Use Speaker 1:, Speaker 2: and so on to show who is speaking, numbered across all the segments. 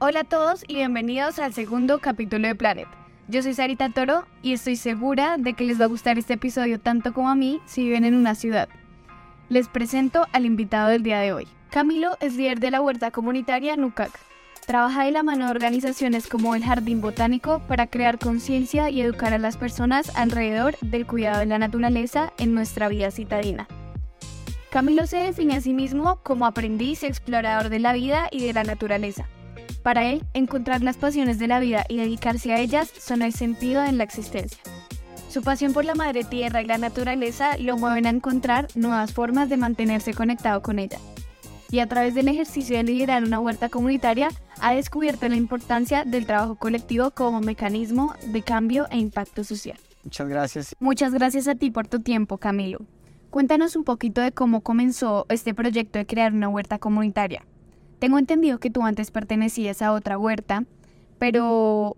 Speaker 1: Hola a todos y bienvenidos al segundo capítulo de Planet. Yo soy Sarita Toro y estoy segura de que les va a gustar este episodio tanto como a mí si viven en una ciudad. Les presento al invitado del día de hoy. Camilo es líder de la huerta comunitaria NUCAC. Trabaja de la mano de organizaciones como el Jardín Botánico para crear conciencia y educar a las personas alrededor del cuidado de la naturaleza en nuestra vida citadina. Camilo se define a sí mismo como aprendiz y explorador de la vida y de la naturaleza. Para él, encontrar las pasiones de la vida y dedicarse a ellas son el sentido en la existencia. Su pasión por la madre tierra y la naturaleza lo mueven a encontrar nuevas formas de mantenerse conectado con ella. Y a través del ejercicio de liderar una huerta comunitaria, ha descubierto la importancia del trabajo colectivo como mecanismo de cambio e impacto social.
Speaker 2: Muchas gracias.
Speaker 1: Muchas gracias a ti por tu tiempo, Camilo. Cuéntanos un poquito de cómo comenzó este proyecto de crear una huerta comunitaria. Tengo entendido que tú antes pertenecías a otra huerta, pero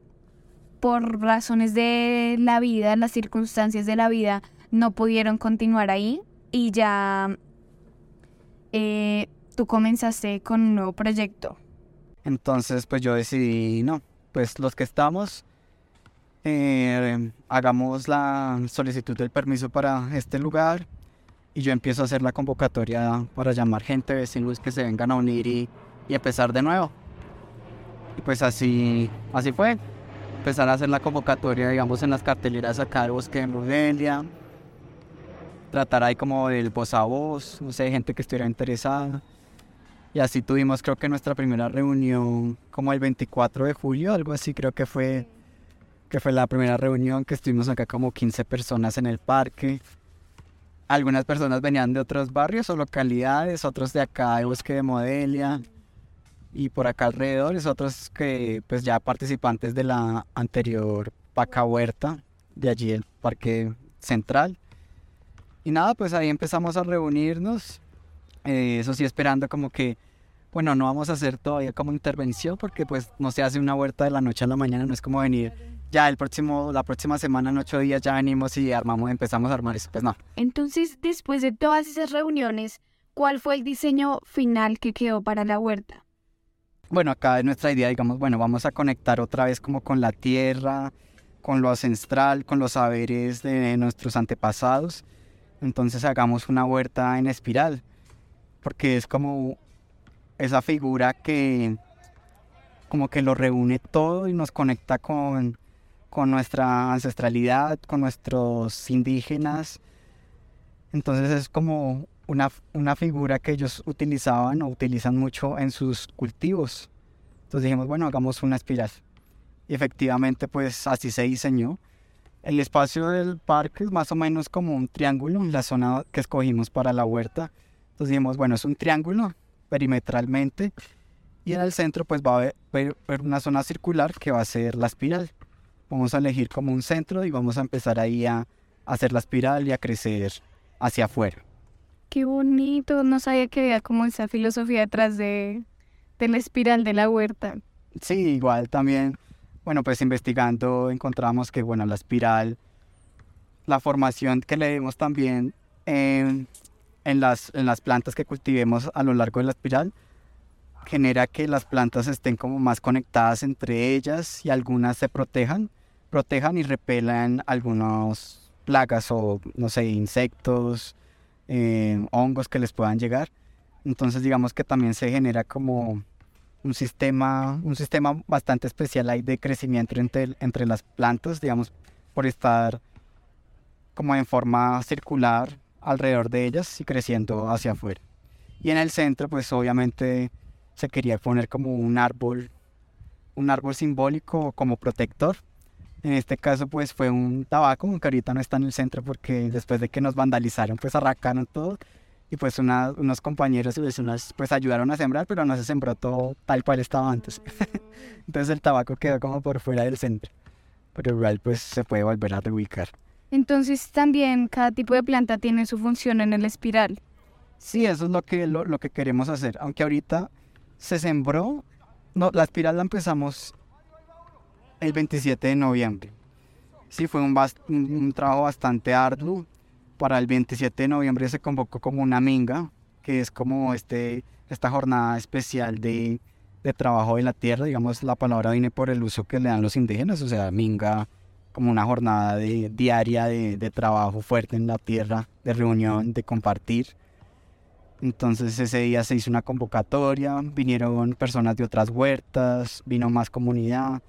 Speaker 1: por razones de la vida, las circunstancias de la vida, no pudieron continuar ahí y ya eh, tú comenzaste con un nuevo proyecto.
Speaker 2: Entonces, pues yo decidí, no, pues los que estamos, eh, hagamos la solicitud del permiso para este lugar y yo empiezo a hacer la convocatoria para llamar gente, vecinos que se vengan a unir y y empezar de nuevo. Y pues así, así fue. Empezar a hacer la convocatoria, digamos, en las carteleras acá del Bosque de Modelia. Tratar ahí como del voz a voz, no sé, gente que estuviera interesada. Y así tuvimos, creo que nuestra primera reunión, como el 24 de julio, algo así, creo que fue, que fue la primera reunión que estuvimos acá como 15 personas en el parque. Algunas personas venían de otros barrios o localidades, otros de acá de Bosque de Modelia y por acá alrededor es otros que pues ya participantes de la anterior Paca Huerta, de allí el Parque Central. Y nada, pues ahí empezamos a reunirnos, eh, eso sí esperando como que, bueno, no vamos a hacer todavía como intervención porque pues no se hace una huerta de la noche a la mañana, no es como venir ya el próximo, la próxima semana en ocho días ya venimos y armamos, empezamos a armar eso, pues no.
Speaker 1: Entonces, después de todas esas reuniones, ¿cuál fue el diseño final que quedó para la huerta?
Speaker 2: Bueno, acá es nuestra idea, digamos, bueno, vamos a conectar otra vez como con la tierra, con lo ancestral, con los saberes de nuestros antepasados. Entonces hagamos una huerta en espiral, porque es como esa figura que como que lo reúne todo y nos conecta con, con nuestra ancestralidad, con nuestros indígenas. Entonces es como una, figura que ellos utilizaban o utilizan mucho en sus cultivos. Entonces dijimos, bueno, hagamos una espiral. Y efectivamente, pues así se diseñó. El espacio del parque es más o menos como un triángulo, la zona que escogimos para la huerta. Entonces dijimos, bueno, es un triángulo perimetralmente y en el centro pues va a haber, una zona circular que va a ser la espiral. Vamos a elegir como un centro y vamos a empezar ahí a hacer la espiral y a crecer hacia afuera.
Speaker 1: Qué bonito, no sabía que había como esa filosofía detrás de, la espiral de la huerta.
Speaker 2: Sí, igual también, bueno, pues investigando encontramos que, bueno, la espiral, la formación que le dimos también en, las, en las plantas que cultivemos a lo largo de la espiral, genera que las plantas estén como más conectadas entre ellas y algunas se protejan, protejan y repelan algunas plagas o, no sé, insectos, eh, hongos que les puedan llegar. Entonces digamos que también se genera como un sistema, un sistema bastante especial ahí de crecimiento entre, entre las plantas, digamos, por estar como en forma circular alrededor de ellas y creciendo hacia afuera. Y en el centro, pues obviamente se quería poner como un árbol, un árbol simbólico como protector en este caso, pues fue un tabaco, que ahorita no está en el centro porque después de que nos vandalizaron, pues arrancaron todo. Y pues unos compañeros y vecinos pues ayudaron a sembrar, pero no se sembró todo tal cual estaba antes. Entonces el tabaco quedó como por fuera del centro. Pero igual pues se puede volver a reubicar.
Speaker 1: Entonces también cada tipo de planta tiene su función en el espiral.
Speaker 2: Sí, eso es lo que, lo, lo que queremos hacer. Aunque ahorita se sembró, no, la espiral la empezamos el 27 de noviembre. Sí, fue un, un, trabajo bastante arduo. Para el 27 de noviembre se convocó como una minga, que es como este, esta jornada especial de, de trabajo de la tierra, digamos, la palabra viene por el uso que le dan los indígenas, o sea, minga como una jornada diaria de, de trabajo fuerte en la tierra, de reunión, de compartir. Entonces ese día se hizo una convocatoria, vinieron personas de otras huertas, vino más comunidad.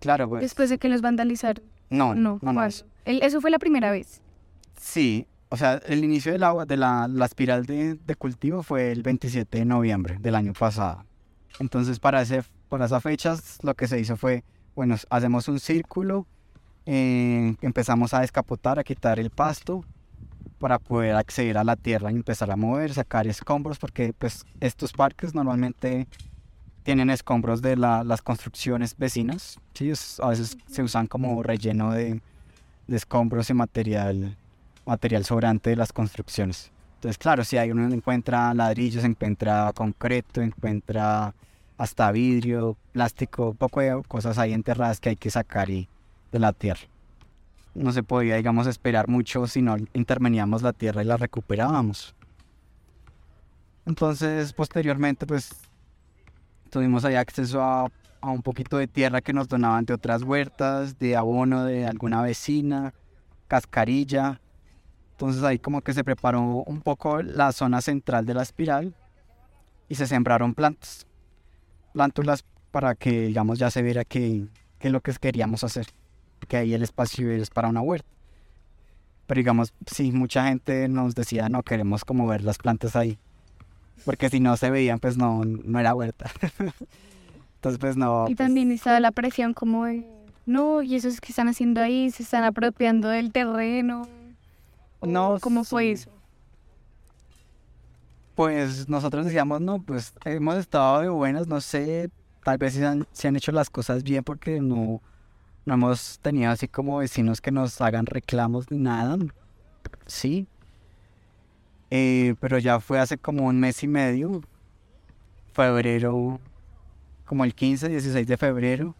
Speaker 2: Claro, pues...
Speaker 1: Después de que los vandalizaron.
Speaker 2: No, no, no. no.
Speaker 1: El, eso fue la primera vez.
Speaker 2: Sí, o sea, el inicio del agua, de la, la espiral de, de, cultivo fue el 27 de noviembre del año pasado. Entonces, para, ese, para esas fechas, lo que se hizo fue, bueno, hacemos un círculo, eh, empezamos a descapotar, a quitar el pasto para poder acceder a la tierra y empezar a mover, sacar escombros, porque pues estos parques normalmente tienen escombros de la, las construcciones vecinas, ¿sí? a veces se usan como relleno de, de escombros y material material sobrante de las construcciones. Entonces, claro, si hay uno encuentra ladrillos, encuentra concreto, encuentra hasta vidrio, plástico, poco de cosas ahí enterradas que hay que sacar y, de la tierra. No se podía, digamos, esperar mucho si no interveníamos la tierra y la recuperábamos. Entonces, posteriormente, pues, tuvimos ahí acceso a, a un poquito de tierra que nos donaban de otras huertas, de abono de alguna vecina, cascarilla, entonces ahí como que se preparó un poco la zona central de la espiral y se sembraron plantas. Plántulas para que digamos ya se viera que, es lo que queríamos hacer. Que ahí el espacio es para una huerta. Pero digamos, sí, mucha gente nos decía, no queremos como ver las plantas ahí. Porque si no se veían, pues no, no era huerta. Entonces, pues no.
Speaker 1: Y
Speaker 2: pues
Speaker 1: también estaba la presión como de, no, y eso es que están haciendo ahí, se están apropiando del terreno.
Speaker 2: No,
Speaker 1: ¿Cómo fue eso?
Speaker 2: Pues nosotros decíamos, no, pues hemos estado de buenas, no sé, tal vez se han, han hecho las cosas bien porque no, no hemos tenido así como vecinos que nos hagan reclamos ni nada. Sí. Eh, pero ya fue hace como un mes y medio, febrero, como el 15, 16 de febrero,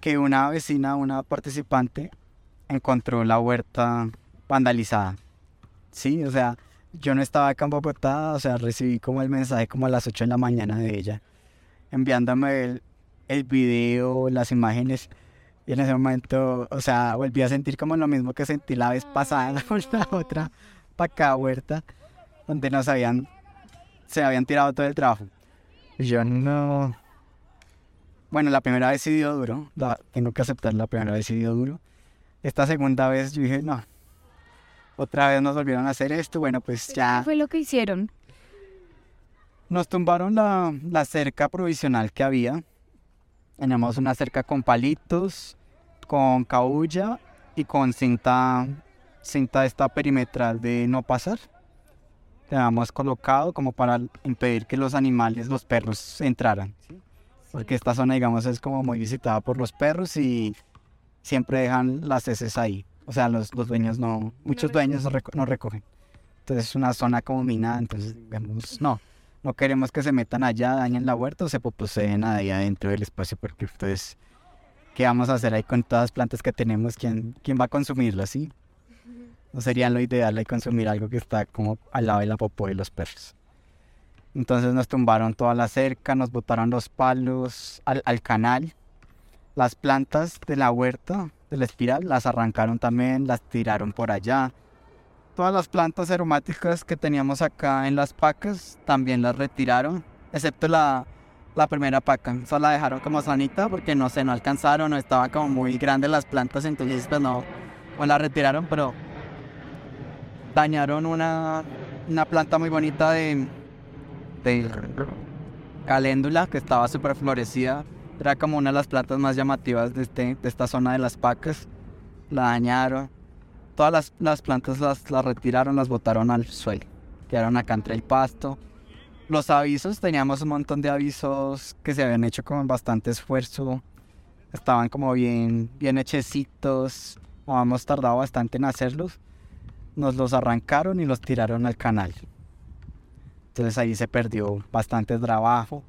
Speaker 2: que una vecina, una participante, encontró la huerta vandalizada. Sí, o sea, yo no estaba acá en Bogotá, o sea, recibí como el mensaje como a las 8 de la mañana de ella, enviándome el, el video, las imágenes. Y en ese momento, o sea, volví a sentir como lo mismo que sentí la vez pasada con la otra para acá huerta, donde nos habían, se habían tirado todo el trabajo. Y yo no... Bueno, la primera vez sí dio duro, tengo que aceptar, la primera vez sí dio duro. Esta segunda vez yo dije, no, otra vez nos volvieron a hacer esto, bueno, pues ya...
Speaker 1: ¿Qué fue lo que hicieron?
Speaker 2: Nos tumbaron la, la cerca provisional que había. Teníamos una cerca con palitos, con caulla y con cinta, cinta esta perimetral de no pasar. La habíamos colocado como para impedir que los animales, los perros, entraran. Porque esta zona, digamos, es como muy visitada por los perros y siempre dejan las heces ahí. O sea, los, los dueños no, muchos dueños no, recogen. Entonces es una zona como minada, entonces digamos, no, no queremos que se metan allá, dañen la huerta o se poseen ahí adentro del espacio porque entonces, ¿qué vamos a hacer ahí con todas las plantas que tenemos? ¿Quién, quién va a consumirlas, sí? No sería lo ideal ahí consumir algo que está como al lado de la popó de los perros. Entonces nos tumbaron toda la cerca, nos botaron los palos al, al canal las plantas de la huerta, de la espiral, las arrancaron también, las tiraron por allá. Todas las plantas aromáticas que teníamos acá en las pacas también las retiraron, excepto la, la primera paca. Solo la dejaron como sanita porque no sé, no alcanzaron, no estaba como muy grande las plantas, entonces pues no, pues la retiraron, pero dañaron una, una planta muy bonita de, de caléndula que estaba súper florecida era como una de las plantas más llamativas de, este, de esta zona de las pacas. La dañaron. Todas las, las plantas las, las, retiraron, las botaron al suelo. Quedaron acá entre el pasto. Los avisos, teníamos un montón de avisos que se habían hecho con bastante esfuerzo. Estaban como bien, bien hechecitos. Habíamos tardado bastante en hacerlos. Nos los arrancaron y los tiraron al canal. Entonces ahí se perdió bastante trabajo.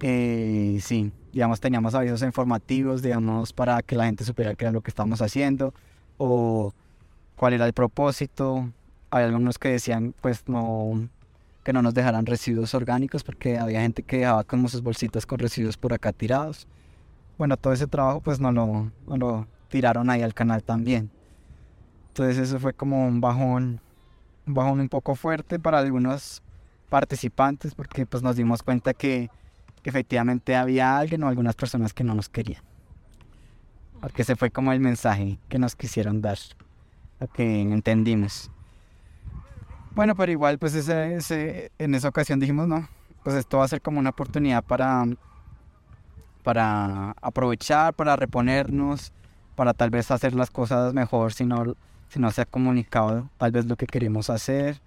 Speaker 2: Eh, sí, digamos, teníamos avisos informativos, digamos, para que la gente supiera qué era lo que estábamos haciendo o cuál era el propósito. Hay algunos que decían, pues no, que no nos dejaran residuos orgánicos porque había gente que dejaba como sus bolsitas con residuos por acá tirados. Bueno, todo ese trabajo pues no lo, no lo tiraron ahí al canal también. Entonces eso fue como un bajón, un bajón un poco fuerte para algunos participantes porque pues nos dimos cuenta que, efectivamente había alguien o algunas personas que no nos querían. Porque ese fue como el mensaje que nos quisieron dar, que entendimos. Bueno, pero igual pues ese, en esa ocasión dijimos, no, pues esto va a ser como una oportunidad para, para aprovechar, para reponernos, para tal vez hacer las cosas mejor si no, si no se ha comunicado tal vez lo que queremos hacer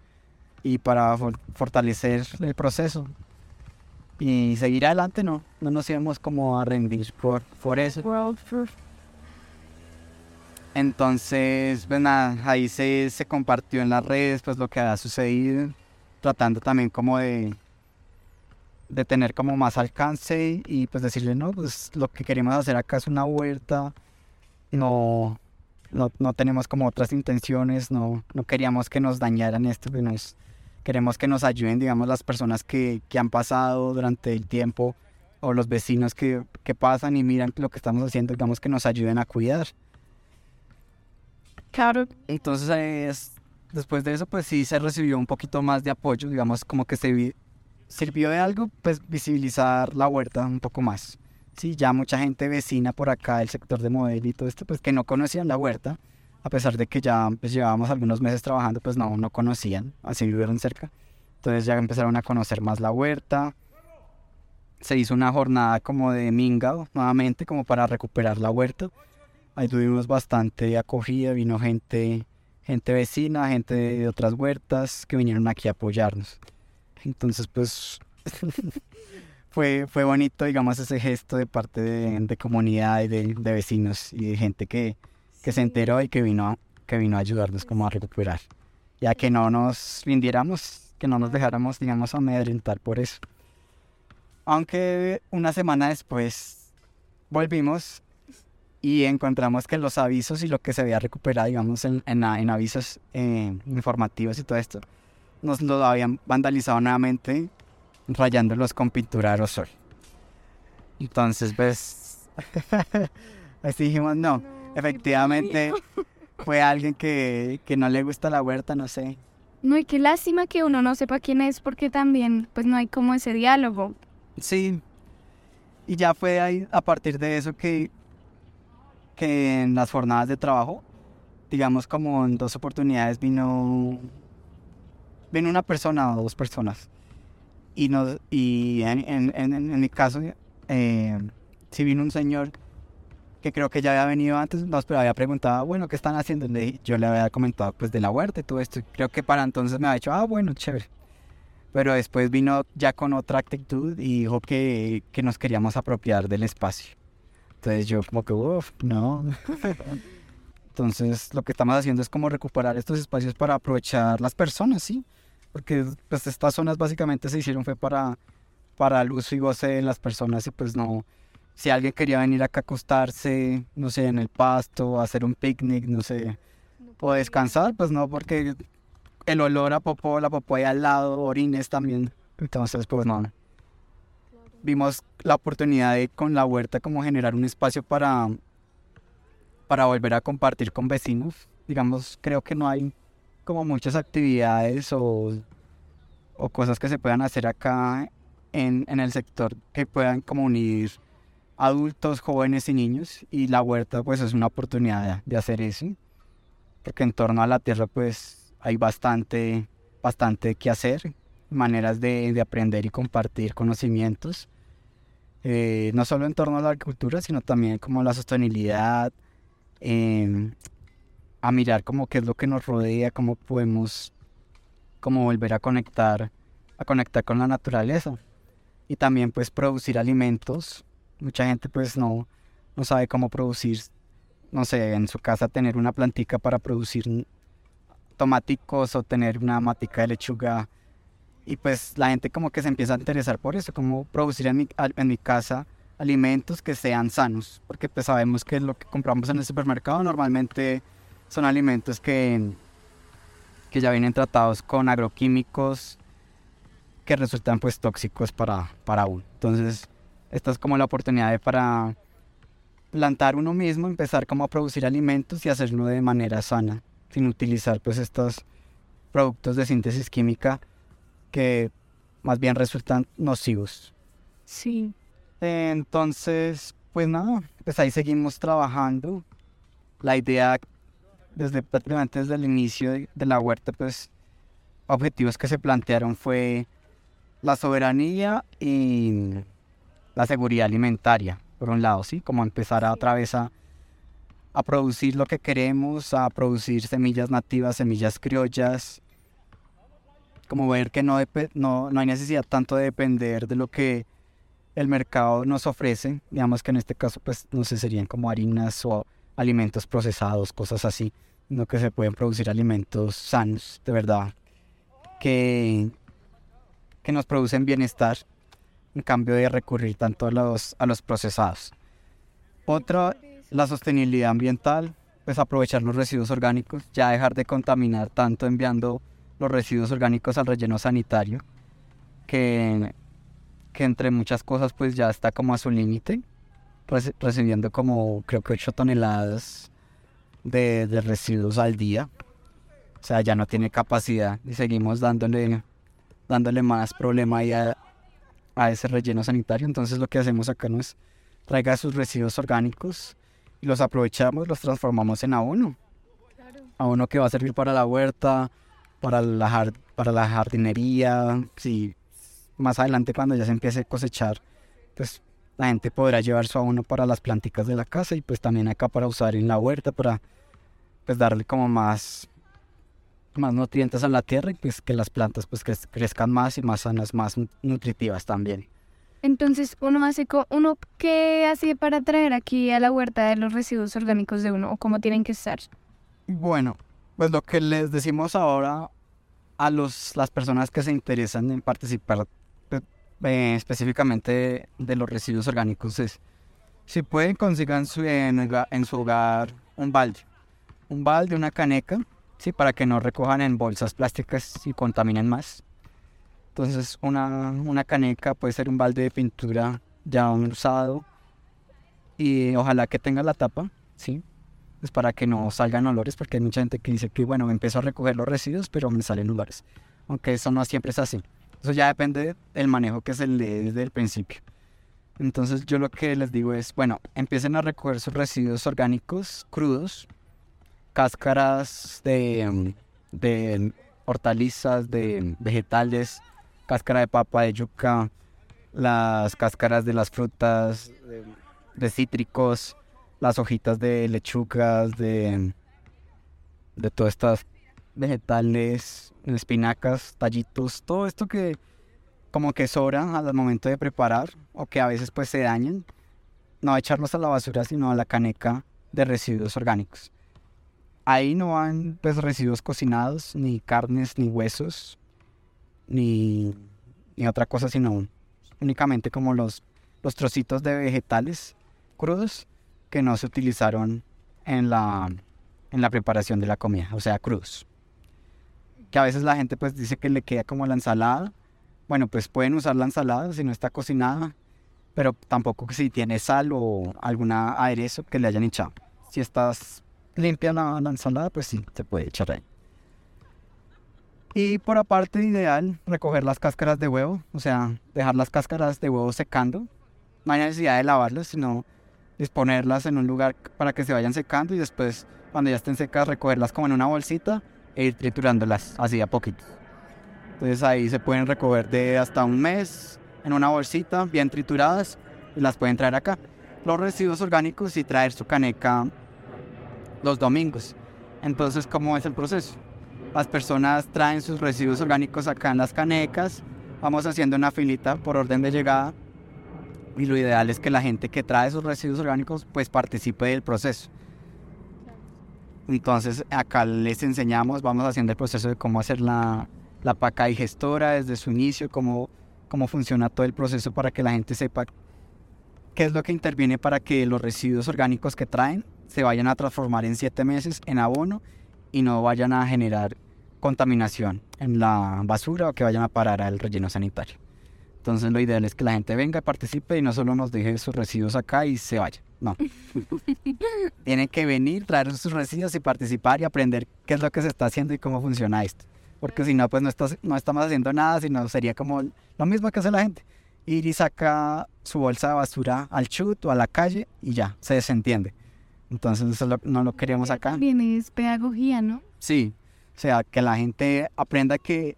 Speaker 2: y para fortalecer el proceso y seguir adelante, no, no nos íbamos como a rendir por, por eso. Entonces, pues ahí se, se compartió en las redes pues lo que ha sucedido, tratando también como de, de tener como más alcance y, pues decirle, no, pues lo que queremos hacer acá es una huerta, no, no, no tenemos como otras intenciones, no, no queríamos que nos dañaran esto, que nos, queremos que nos ayuden, digamos, las personas que, que han pasado durante el tiempo o los vecinos que, que, pasan y miran lo que estamos haciendo, digamos, que nos ayuden a cuidar.
Speaker 1: Claro.
Speaker 2: Entonces, después de eso, pues sí se recibió un poquito más de apoyo, digamos, como que se sirvió de algo, pues visibilizar la huerta un poco más. Sí, ya mucha gente vecina por acá del sector de Model y todo esto, pues que no conocían la huerta, a pesar de que ya pues, llevábamos algunos meses trabajando, pues no, no conocían, así vivieron cerca. Entonces ya empezaron a conocer más la huerta. Se hizo una jornada como de mingao nuevamente, como para recuperar la huerta. Ahí tuvimos bastante acogida, vino gente, gente vecina, gente de otras huertas que vinieron aquí a apoyarnos. Entonces pues fue, fue bonito, digamos, ese gesto de parte de, de comunidad y de, de vecinos y de gente que, que se enteró y que vino, que vino a ayudarnos como a recuperar. Ya que no nos rindiéramos, que no nos dejáramos, digamos, amedrentar por eso. Aunque una semana después volvimos y encontramos que los avisos y lo que se había recuperado, digamos, en, en, avisos eh, informativos y todo esto, nos lo habían vandalizado nuevamente, rayándolos con pintura aerosol. Entonces, pues, así dijimos, no efectivamente fue alguien que, no le gusta la huerta, no sé.
Speaker 1: No, y qué lástima que uno no sepa quién es porque también pues no hay como ese diálogo.
Speaker 2: Sí, y ya fue ahí a partir de eso que, que en las jornadas de trabajo, digamos como en dos oportunidades vino, vino una persona o dos personas. Y, no, y en, mi caso, eh, vino un señor que creo que ya había venido antes, nos pero había preguntado, bueno, ¿qué están haciendo? yo le había comentado pues de la huerta y todo esto. Creo que para entonces me había dicho, ah, bueno, chévere. Pero después vino ya con otra actitud y dijo que, que nos queríamos apropiar del espacio. Entonces yo como que, uff, no. Entonces lo que estamos haciendo es como recuperar estos espacios para aprovechar las personas, ¿sí? Porque pues estas zonas básicamente se hicieron fue para, para el uso y goce de las personas y pues no, si alguien quería venir acá a acostarse, no sé, en el pasto, hacer un picnic, no sé, o descansar, pues no, porque el olor a popó, la popó ahí al lado, orines también. Entonces, pues no. Vimos la oportunidad de con la huerta como generar un espacio para, para volver a compartir con vecinos. Digamos, creo que no hay como muchas actividades o, o cosas que se puedan hacer acá en, en el sector que puedan como unir adultos, jóvenes y niños y la huerta pues es una oportunidad de hacer eso porque en torno a la tierra pues hay bastante, bastante que hacer, maneras de, de aprender y compartir conocimientos, eh, no solo en torno a la agricultura sino también como la sostenibilidad, em, a mirar como qué es lo que nos rodea, cómo podemos como volver a conectar, a conectar con la naturaleza y también pues producir alimentos Mucha gente pues no, no sabe cómo producir, no sé, en su casa tener una plantica para producir tomáticos o tener una matica de lechuga. Y pues la gente como que se empieza a interesar por eso, cómo producir en mi, en mi casa alimentos que sean sanos, porque pues sabemos que lo que compramos en el supermercado normalmente son alimentos que, que ya vienen tratados con agroquímicos que resultan pues tóxicos para, para uno. Entonces, esta es como la oportunidad para plantar uno mismo, empezar como a producir alimentos y hacerlo de manera sana, sin utilizar pues estos productos de síntesis química que más bien resultan nocivos.
Speaker 1: Sí.
Speaker 2: Entonces, pues nada, pues ahí seguimos trabajando. La idea desde prácticamente desde el inicio de, de la huerta, pues objetivos que se plantearon fue la soberanía y la seguridad alimentaria, por un lado, ¿sí? Como empezar a otra vez a, a producir lo que queremos, a producir semillas nativas, semillas criollas, como ver que no, no, no hay necesidad tanto de depender de lo que el mercado nos ofrece, digamos que en este caso pues no sé, serían como harinas o alimentos procesados, cosas así, no que se pueden producir alimentos sanos, de verdad, que, que nos producen bienestar en cambio de recurrir tanto a los, a los procesados. Otra, la sostenibilidad ambiental, pues aprovechar los residuos orgánicos, ya dejar de contaminar tanto enviando los residuos orgánicos al relleno sanitario, que, que entre muchas cosas pues ya está como a su límite, recibiendo como creo que 8 toneladas de, de, residuos al día. O sea, ya no tiene capacidad y seguimos dándole, dándole más problema a, a ese relleno sanitario. Entonces lo que hacemos acá no es traiga sus residuos orgánicos y los aprovechamos, los transformamos en abono. Abono que va a servir para la huerta, para la, para la jardinería, si más adelante cuando ya se empiece a cosechar, pues la gente podrá llevar su abono para las plantitas de la casa y pues también acá para usar en la huerta para pues darle como más más nutrientes a la tierra y pues que las plantas pues crezcan más y más sanas, más nutritivas también.
Speaker 1: Entonces, uno hace, uno qué hace para traer aquí a la huerta de los residuos orgánicos de uno o cómo tienen que estar?
Speaker 2: Bueno, pues lo que les decimos ahora a los, las personas que se interesan en participar eh, específicamente de, los residuos orgánicos es, si pueden consigan su, en, en, su hogar un balde, un balde, una caneca, sí, para que no recojan en bolsas plásticas y contaminen más. Entonces una, una caneca puede ser un balde de pintura ya usado y ojalá que tenga la tapa, sí, pues para que no salgan olores, porque hay mucha gente que dice que, bueno, empiezo a recoger los residuos, pero me salen olores. Aunque eso no siempre es así. Eso ya depende del manejo que se le desde el principio. Entonces yo lo que les digo es, bueno, empiecen a recoger sus residuos orgánicos crudos, cáscaras de, de hortalizas, de vegetales, cáscara de papa, de yuca, las cáscaras de las frutas, de cítricos, las hojitas de lechugas, de, de todas estas vegetales, espinacas, tallitos, todo esto que como que sobra al momento de preparar o que a veces pues se dañan, no echarlos a la basura sino a la caneca de residuos orgánicos. Ahí no van pues residuos cocinados, ni carnes, ni huesos, ni, ni otra cosa, sino únicamente como los, los trocitos de vegetales crudos que no se utilizaron en la, en la preparación de la comida, o sea, cruz. Que a veces la gente pues dice que le queda como la ensalada. Bueno, pues pueden usar la ensalada si no está cocinada, pero tampoco si tiene sal o alguna aderezo que le hayan echado. Si estás limpia la, la ensalada, pues sí, se puede echar ahí. Y por aparte, ideal, recoger las cáscaras de huevo, o sea, dejar las cáscaras de huevo secando. No hay necesidad de lavarlas, sino disponerlas en un lugar para que se vayan secando y después cuando ya estén secas recogerlas como en una bolsita e ir triturándolas así a poquito. Entonces ahí se pueden recoger de hasta un mes en una bolsita bien trituradas y las pueden traer acá. Los residuos orgánicos y traer su caneca los domingos. Entonces, ¿cómo es el proceso? Las personas traen sus residuos orgánicos acá en las canecas, vamos haciendo una filita por orden de llegada y lo ideal es que la gente que trae esos residuos orgánicos pues participe del proceso. Entonces acá les enseñamos, vamos haciendo el proceso de cómo hacer la, la paca digestora desde su inicio, cómo, cómo funciona todo el proceso para que la gente sepa qué es lo que interviene para que los residuos orgánicos que traen se vayan a transformar en siete meses en abono y no vayan a generar contaminación en la basura o que vayan a parar al relleno sanitario. Entonces lo ideal es que la gente venga, participe y no solo nos deje sus residuos acá y se vaya. No. Tienen que venir, traer sus residuos y participar y aprender qué es lo que se está haciendo y cómo funciona esto. Porque si no, pues no, no estamos haciendo nada, sino sería como lo mismo que hace la gente. Ir y saca su bolsa de basura al chut o a la calle y ya, se desentiende. Entonces eso no lo queremos acá.
Speaker 1: También es pedagogía, ¿no?
Speaker 2: Sí, o sea, que la gente aprenda que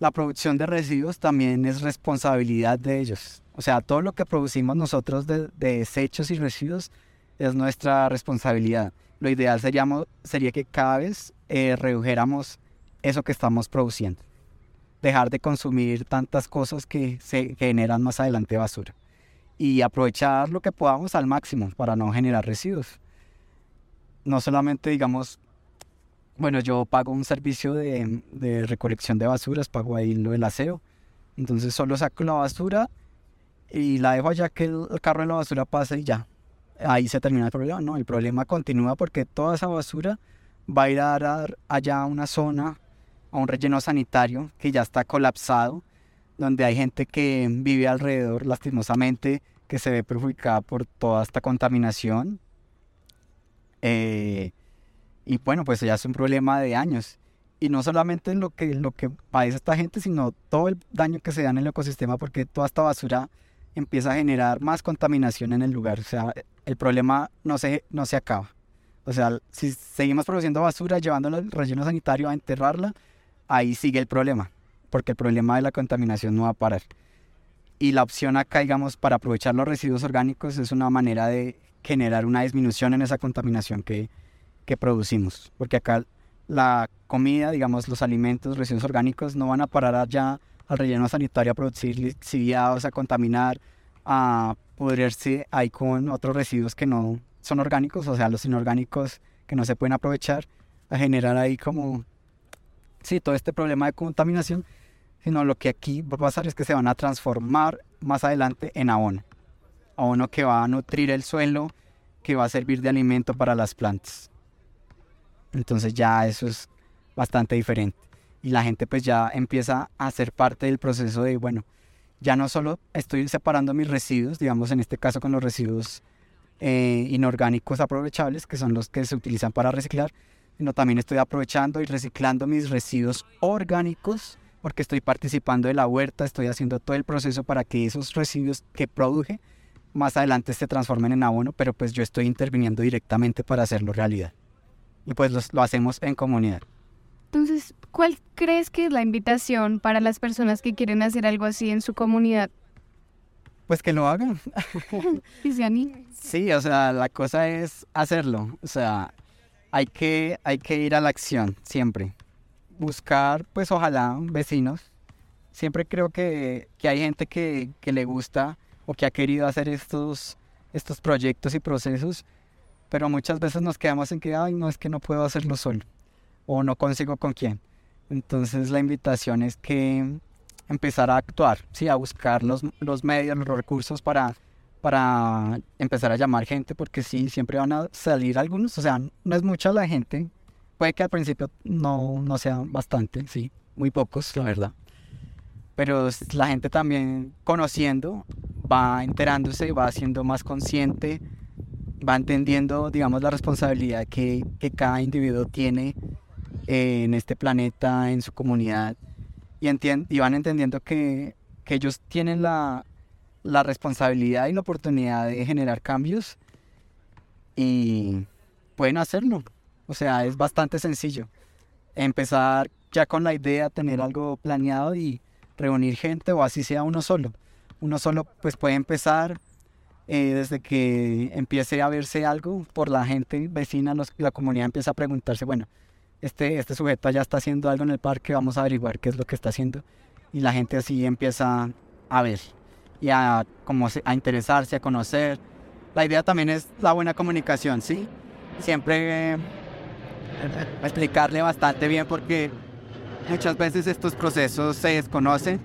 Speaker 2: la producción de residuos también es responsabilidad de ellos. O sea, todo lo que producimos nosotros de, desechos y residuos es nuestra responsabilidad. Lo ideal sería, sería que cada vez eh, redujéramos eso que estamos produciendo. Dejar de consumir tantas cosas que se generan más adelante basura. Y aprovechar lo que podamos al máximo para no generar residuos. No solamente, digamos, bueno, yo pago un servicio de, recolección de basuras, pago ahí lo del aseo. Entonces solo saco la basura y la dejo allá que el, carro de la basura pase y ya. Ahí se termina el problema. No, el problema continúa porque toda esa basura va a ir a dar allá a una zona, a un relleno sanitario que ya está colapsado, donde hay gente que vive alrededor, lastimosamente, que se ve perjudicada por toda esta contaminación. Eh, y bueno, pues ya es un problema de años. Y no solamente lo que, lo que padece esta gente, sino todo el daño que se da en el ecosistema, porque toda esta basura empieza a generar más contaminación en el lugar. O sea, el problema no se, no se acaba. O sea, si seguimos produciendo basura, llevándola al relleno sanitario a enterrarla, ahí sigue el problema, porque el problema de la contaminación no va a parar. Y la opción acá, digamos, para aprovechar los residuos orgánicos es una manera de generar una disminución en esa contaminación que, que producimos, porque acá la comida, digamos, los alimentos, residuos orgánicos no van a parar allá al relleno sanitario a producir lixiviados, a contaminar, a pudrirse ahí con otros residuos que no son orgánicos, o sea, los inorgánicos que no se pueden aprovechar, a generar ahí como, sí, todo este problema de contaminación, sino lo que aquí va a pasar es que se van a transformar más adelante en abono, abono que va a nutrir el suelo, que va a servir de alimento para las plantas. Entonces ya eso es bastante diferente y la gente pues ya empieza a ser parte del proceso de, bueno, ya no solo estoy separando mis residuos, digamos en este caso con los residuos eh, inorgánicos aprovechables, que son los que se utilizan para reciclar, sino también estoy aprovechando y reciclando mis residuos orgánicos, porque estoy participando de la huerta, estoy haciendo todo el proceso para que esos residuos que produje más adelante se transformen en abono, pero pues yo estoy interviniendo directamente para hacerlo realidad. Y pues lo hacemos en comunidad.
Speaker 1: Entonces, ¿cuál crees que es la invitación para las personas que quieren hacer algo así en su comunidad?
Speaker 2: Pues que lo hagan.
Speaker 1: y
Speaker 2: Sí, o sea, la cosa es hacerlo. O sea, hay que, hay que ir a la acción siempre. Buscar, pues ojalá, vecinos. Siempre creo que, que hay gente que, que, le gusta o que ha querido hacer estos, estos proyectos y procesos, pero muchas veces nos quedamos en que, ay, no, es que no puedo hacerlo solo o no consigo con quién. Entonces la invitación es que empezar a actuar, ¿sí? a buscar los, los medios, los recursos para, para empezar a llamar gente, porque sí, siempre van a salir algunos, o sea, no es mucha la gente, puede que al principio no, no sea bastante, sí, muy pocos, la verdad. Pero la gente también conociendo, va enterándose, va siendo más consciente, va entendiendo, digamos, la responsabilidad que, que cada individuo tiene en este planeta, en su comunidad, y, y van entendiendo que, que ellos tienen la, la, responsabilidad y la oportunidad de generar cambios y pueden hacerlo. O sea, es bastante sencillo. Empezar ya con la idea, tener algo planeado y reunir gente o así sea uno solo. Uno solo pues puede empezar eh, desde que empiece a verse algo por la gente vecina, la comunidad empieza a preguntarse, bueno, este, este sujeto ya está haciendo algo en el parque, vamos a averiguar qué es lo que está haciendo. Y la gente así empieza a ver y a, como a interesarse, a conocer. La idea también es la buena comunicación, ¿sí? Siempre eh, explicarle bastante bien porque muchas veces estos procesos se desconocen.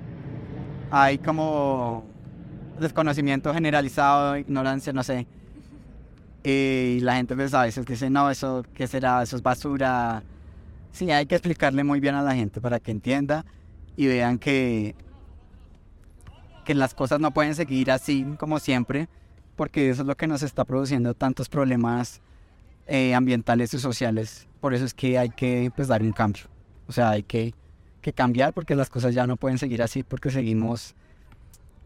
Speaker 2: Hay como desconocimiento generalizado, ignorancia, no sé. Y la gente pues a veces dice, no, eso, ¿qué será? Eso es basura, Sí, hay que explicarle muy bien a la gente para que entienda y vean que, que las cosas no pueden seguir así como siempre, porque eso es lo que nos está produciendo tantos problemas eh, ambientales y sociales. Por eso es que hay que pues, dar un cambio. O sea, hay que, que cambiar porque las cosas ya no pueden seguir así porque seguimos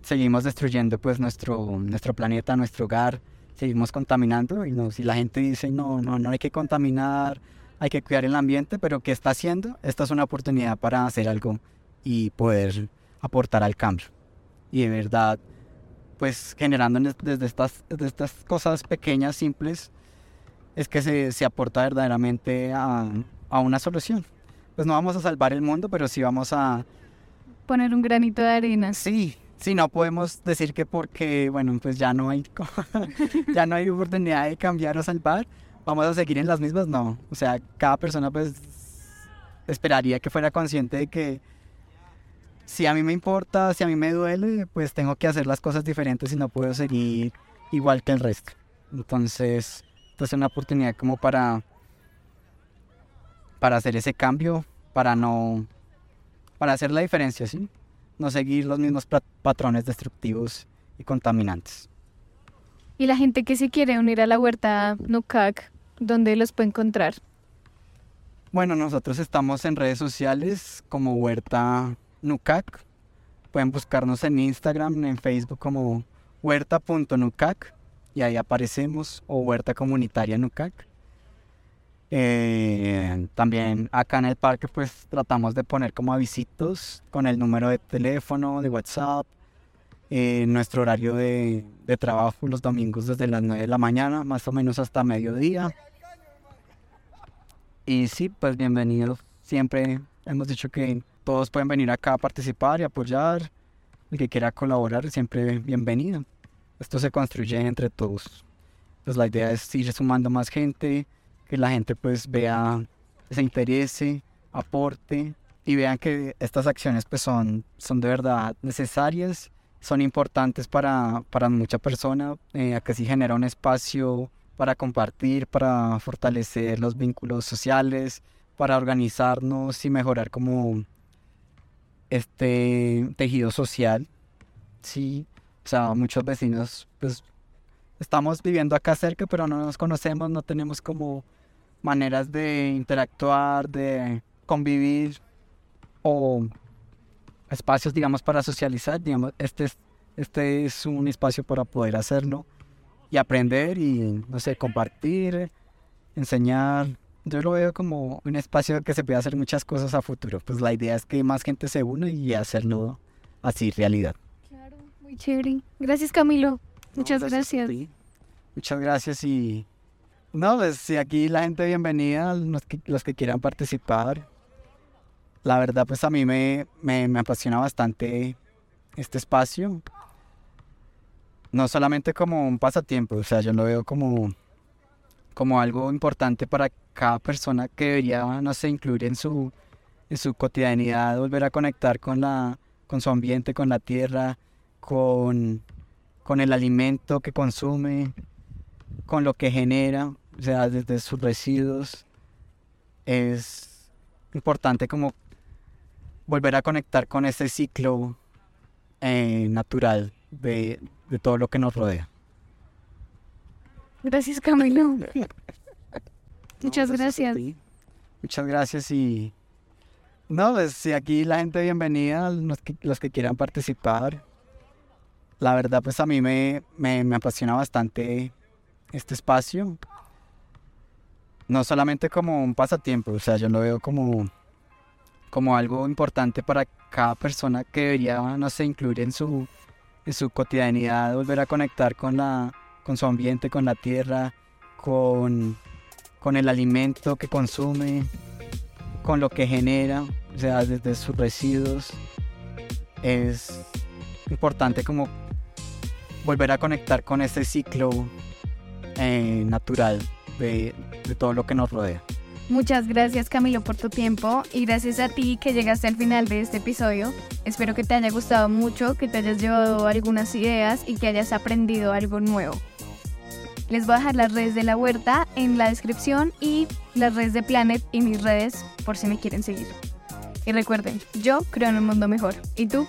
Speaker 2: seguimos destruyendo pues nuestro, nuestro planeta, nuestro hogar, seguimos contaminando y no, si la gente dice no, no, no hay que contaminar, hay que cuidar el ambiente, pero ¿qué está haciendo? Esta es una oportunidad para hacer algo y poder aportar al cambio. Y de verdad, pues generando desde estas, desde estas cosas pequeñas, simples, es que se, se aporta verdaderamente a, a una solución. Pues no vamos a salvar el mundo, pero sí vamos a...
Speaker 1: Poner un granito de arena.
Speaker 2: Sí, Sí, no podemos decir que porque, bueno, pues ya no hay, ya no hay oportunidad de cambiar o salvar, vamos a seguir en las mismas, no. O sea, cada persona pues esperaría que fuera consciente de que si a mí me importa, si a mí me duele, pues tengo que hacer las cosas diferentes y no puedo seguir igual que el resto. Entonces, pues es una oportunidad como para, para hacer ese cambio, para no, para hacer la diferencia, ¿sí? No seguir los mismos patrones destructivos y contaminantes.
Speaker 1: Y la gente que se quiere unir a la huerta NUCAC, ¿dónde los puede encontrar?
Speaker 2: Bueno, nosotros estamos en redes sociales como Huerta NUCAC. Pueden buscarnos en Instagram, en Facebook como huerta.nucac y ahí aparecemos o Huerta Comunitaria NUCAC. Eh, también acá en el parque pues tratamos de poner como avisitos con el número de teléfono, de WhatsApp, eh, nuestro horario de, de, trabajo los domingos desde las 9 de la mañana más o menos hasta mediodía. Y sí, pues bienvenidos. Siempre hemos dicho que todos pueden venir acá a participar y apoyar. El que quiera colaborar, siempre bienvenido. Esto se construye entre todos. Pues la idea es ir sumando más gente, que la gente pues vea, se interese, aporte y vean que estas acciones pues son, son de verdad necesarias, son importantes para, para mucha persona, eh, que sí genera un espacio para compartir, para fortalecer los vínculos sociales, para organizarnos y mejorar como este tejido social. Sí, o sea, muchos vecinos pues estamos viviendo acá cerca, pero no nos conocemos, no tenemos como maneras de interactuar, de convivir o espacios, digamos, para socializar. Digamos, este es, este es un espacio para poder hacerlo y aprender y, no sé, compartir, enseñar. Yo lo veo como un espacio que se puede hacer muchas cosas a futuro. Pues la idea es que más gente se une y hacerlo así realidad.
Speaker 1: Claro, muy chévere. Gracias Camilo. Muchas gracias.
Speaker 2: Muchas gracias y no, pues si aquí la gente bienvenida, los que, quieran participar. La verdad, pues a mí me, me, apasiona bastante este espacio. No solamente como un pasatiempo, o sea, yo lo veo como, como algo importante para cada persona que debería, no sé, incluir en su, en su cotidianidad, volver a conectar con, la, con su ambiente, con la tierra, con, con el alimento que consume, con lo que genera, o sea, desde sus residuos. Es importante como volver a conectar con ese ciclo eh, natural de, todo lo que nos rodea.
Speaker 1: Gracias, Camilo. Muchas gracias.
Speaker 2: Muchas gracias y... No, pues si aquí la gente bienvenida, los que, los que quieran participar. La verdad, pues a mí me, me, me apasiona bastante este espacio, no solamente como un pasatiempo, o sea, yo lo veo como, como algo importante para cada persona que debería, no sé, incluir en su, en su cotidianidad, volver a conectar con, la, con su ambiente, con la tierra, con, con el alimento que consume, con lo que genera, o sea, desde sus residuos. Es importante como volver a conectar con ese ciclo eh, natural de, de todo lo que nos rodea.
Speaker 1: Muchas gracias Camilo por tu tiempo y gracias a ti que llegaste al final de este episodio. Espero que te haya gustado mucho, que te hayas llevado algunas ideas y que hayas aprendido algo nuevo. Les voy a dejar las redes de la huerta en la descripción y las redes de Planet y mis redes por si me quieren seguir. Y recuerden, yo creo en un mundo mejor. ¿Y tú?